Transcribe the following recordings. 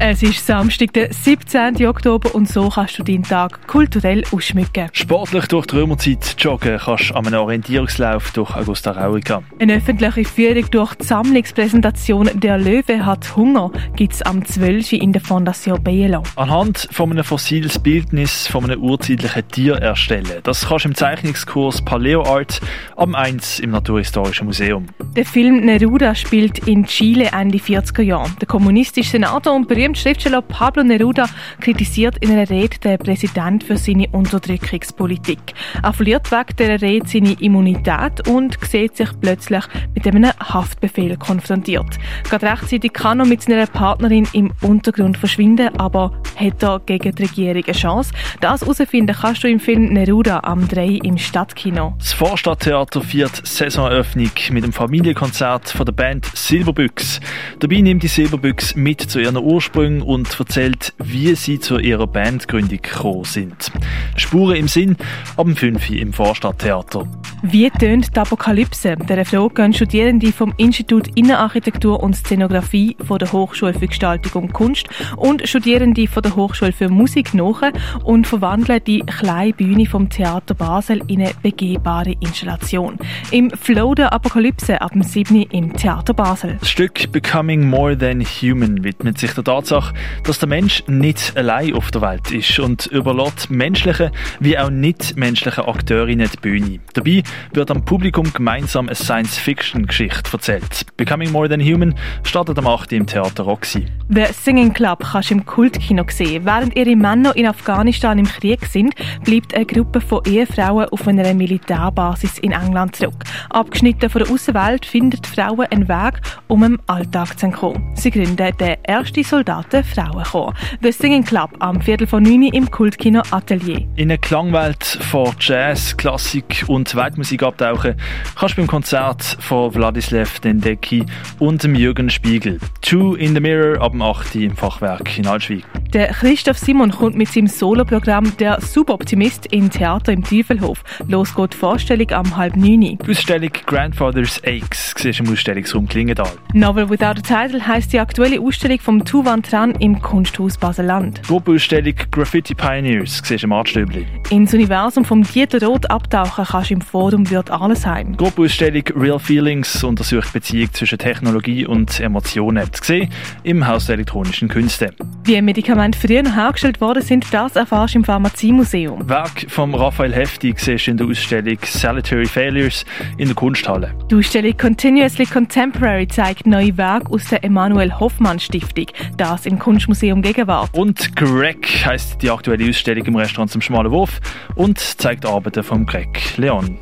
Es ist Samstag, der 17. Oktober und so kannst du deinen Tag kulturell ausschmücken. Sportlich durch die Römerzeit joggen kannst du an einem Orientierungslauf durch Augusta Raurica. Eine öffentliche Führung durch die Sammlungspräsentation «Der Löwe hat Hunger» gibt es am 12. in der Fondation Bielo. Anhand von einem fossiles Bildnis von einem urzeitlichen Tier erstellen. Das kannst du im Zeichnungskurs Paleo Art am 1 im Naturhistorischen Museum. Der Film Neruda spielt in Chile Ende 40er Jahre. Der kommunistische Senator und berühmte Schriftsteller Pablo Neruda kritisiert in einer Rede den Präsident für seine Unterdrückungspolitik. Er verliert wegen dieser Rede seine Immunität und sieht sich plötzlich mit einem Haftbefehl konfrontiert. Gerade rechtzeitig kann er mit seiner Partnerin im Untergrund verschwinden, aber hat er gegen die Regierung eine Chance? Das herausfinden kannst du im Film Neruda am 3 im Stadtkino. Das Vorstadttheater feiert Saisoneröffnung mit dem Familienkonzert von der Band Silberbüchs. Dabei nimmt die Silberbüchs mit zu ihren Ursprüngen und erzählt, wie sie zu ihrer Bandgründung gekommen sind. Spuren im Sinn, ab dem 5 im Vorstadttheater. Wie tönt die Apokalypse? Der Frage gehen Studierende vom Institut Innenarchitektur und Szenografie von der Hochschule für Gestaltung und Kunst und Studierende von der Hochschule für Musik nach und verwandeln die kleine Bühne vom Theater Basel in eine begehbare Installation. Im Flow der Apokalypse ab dem 7. im Theater Basel. Das Stück Becoming More Than Human widmet sich der Tatsache, dass der Mensch nicht allein auf der Welt ist und überlässt menschliche wie auch nicht menschliche Akteurinnen die Bühne. Dabei wird am Publikum gemeinsam eine Science-Fiction-Geschichte erzählt. Becoming More Than Human startet am 8. im Theater Roxy. The Singing Club kannst du im Kultkino sehen. Während ihre Männer in Afghanistan im Krieg sind, bleibt eine Gruppe von Ehefrauen auf einer Militärbasis in England zurück. Abgeschnitten von der Außenwelt finden Frauen einen Weg, um im Alltag zu entkommen. Sie gründen den ersten Soldaten Frauenchor. The Singing Club am Viertel von 9 im Kultkino Atelier. In eine Klangwelt von Jazz, Klassik und Weltmusik abtauchen kannst du beim Konzert von Wladislav Dendecki und dem Jürgen Spiegel. Two in the Mirror ab dem 8. im Fachwerk in Altschwig. Der Christoph Simon kommt mit seinem Soloprogramm «Der Suboptimist» in Theater im Teufelhof. Los geht die Vorstellung am halb neun. Die Ausstellung Grandfather's Aches siehst im Ausstellungsraum Klingendal. Novel Without a Title heisst die aktuelle Ausstellung vom Tuvan Tran im Kunsthaus Baseland. Gruppenausstellung Graffiti Pioneers siehst du im Artstöbli. Ins Universum vom Dieter Roth abtauchen kannst du im Forum Wirt Allesheim. Gruppenausstellung Real Feelings untersucht Beziehung zwischen Technologie und Emotionen. Zu sehen im Haus der elektronischen Künste. Wie Medikamente früher hergestellt worden sind, das erfährst du im Pharmaziemuseum. Werk von Raphael Hefti siehst du in der Ausstellung Salutary Failures in der Kunsthalle. Die Ausstellung Continuously Contemporary zeigt neue Werke aus der Emanuel Hoffmann Stiftung. Das im Kunstmuseum Gegenwart. Und Greg heisst die aktuelle Ausstellung im Restaurant zum Schmalen Wurf und zeigt Arbeiten von Greg Leon.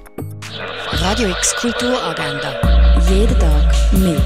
Radio X Kulturagenda. Jeden Tag mehr.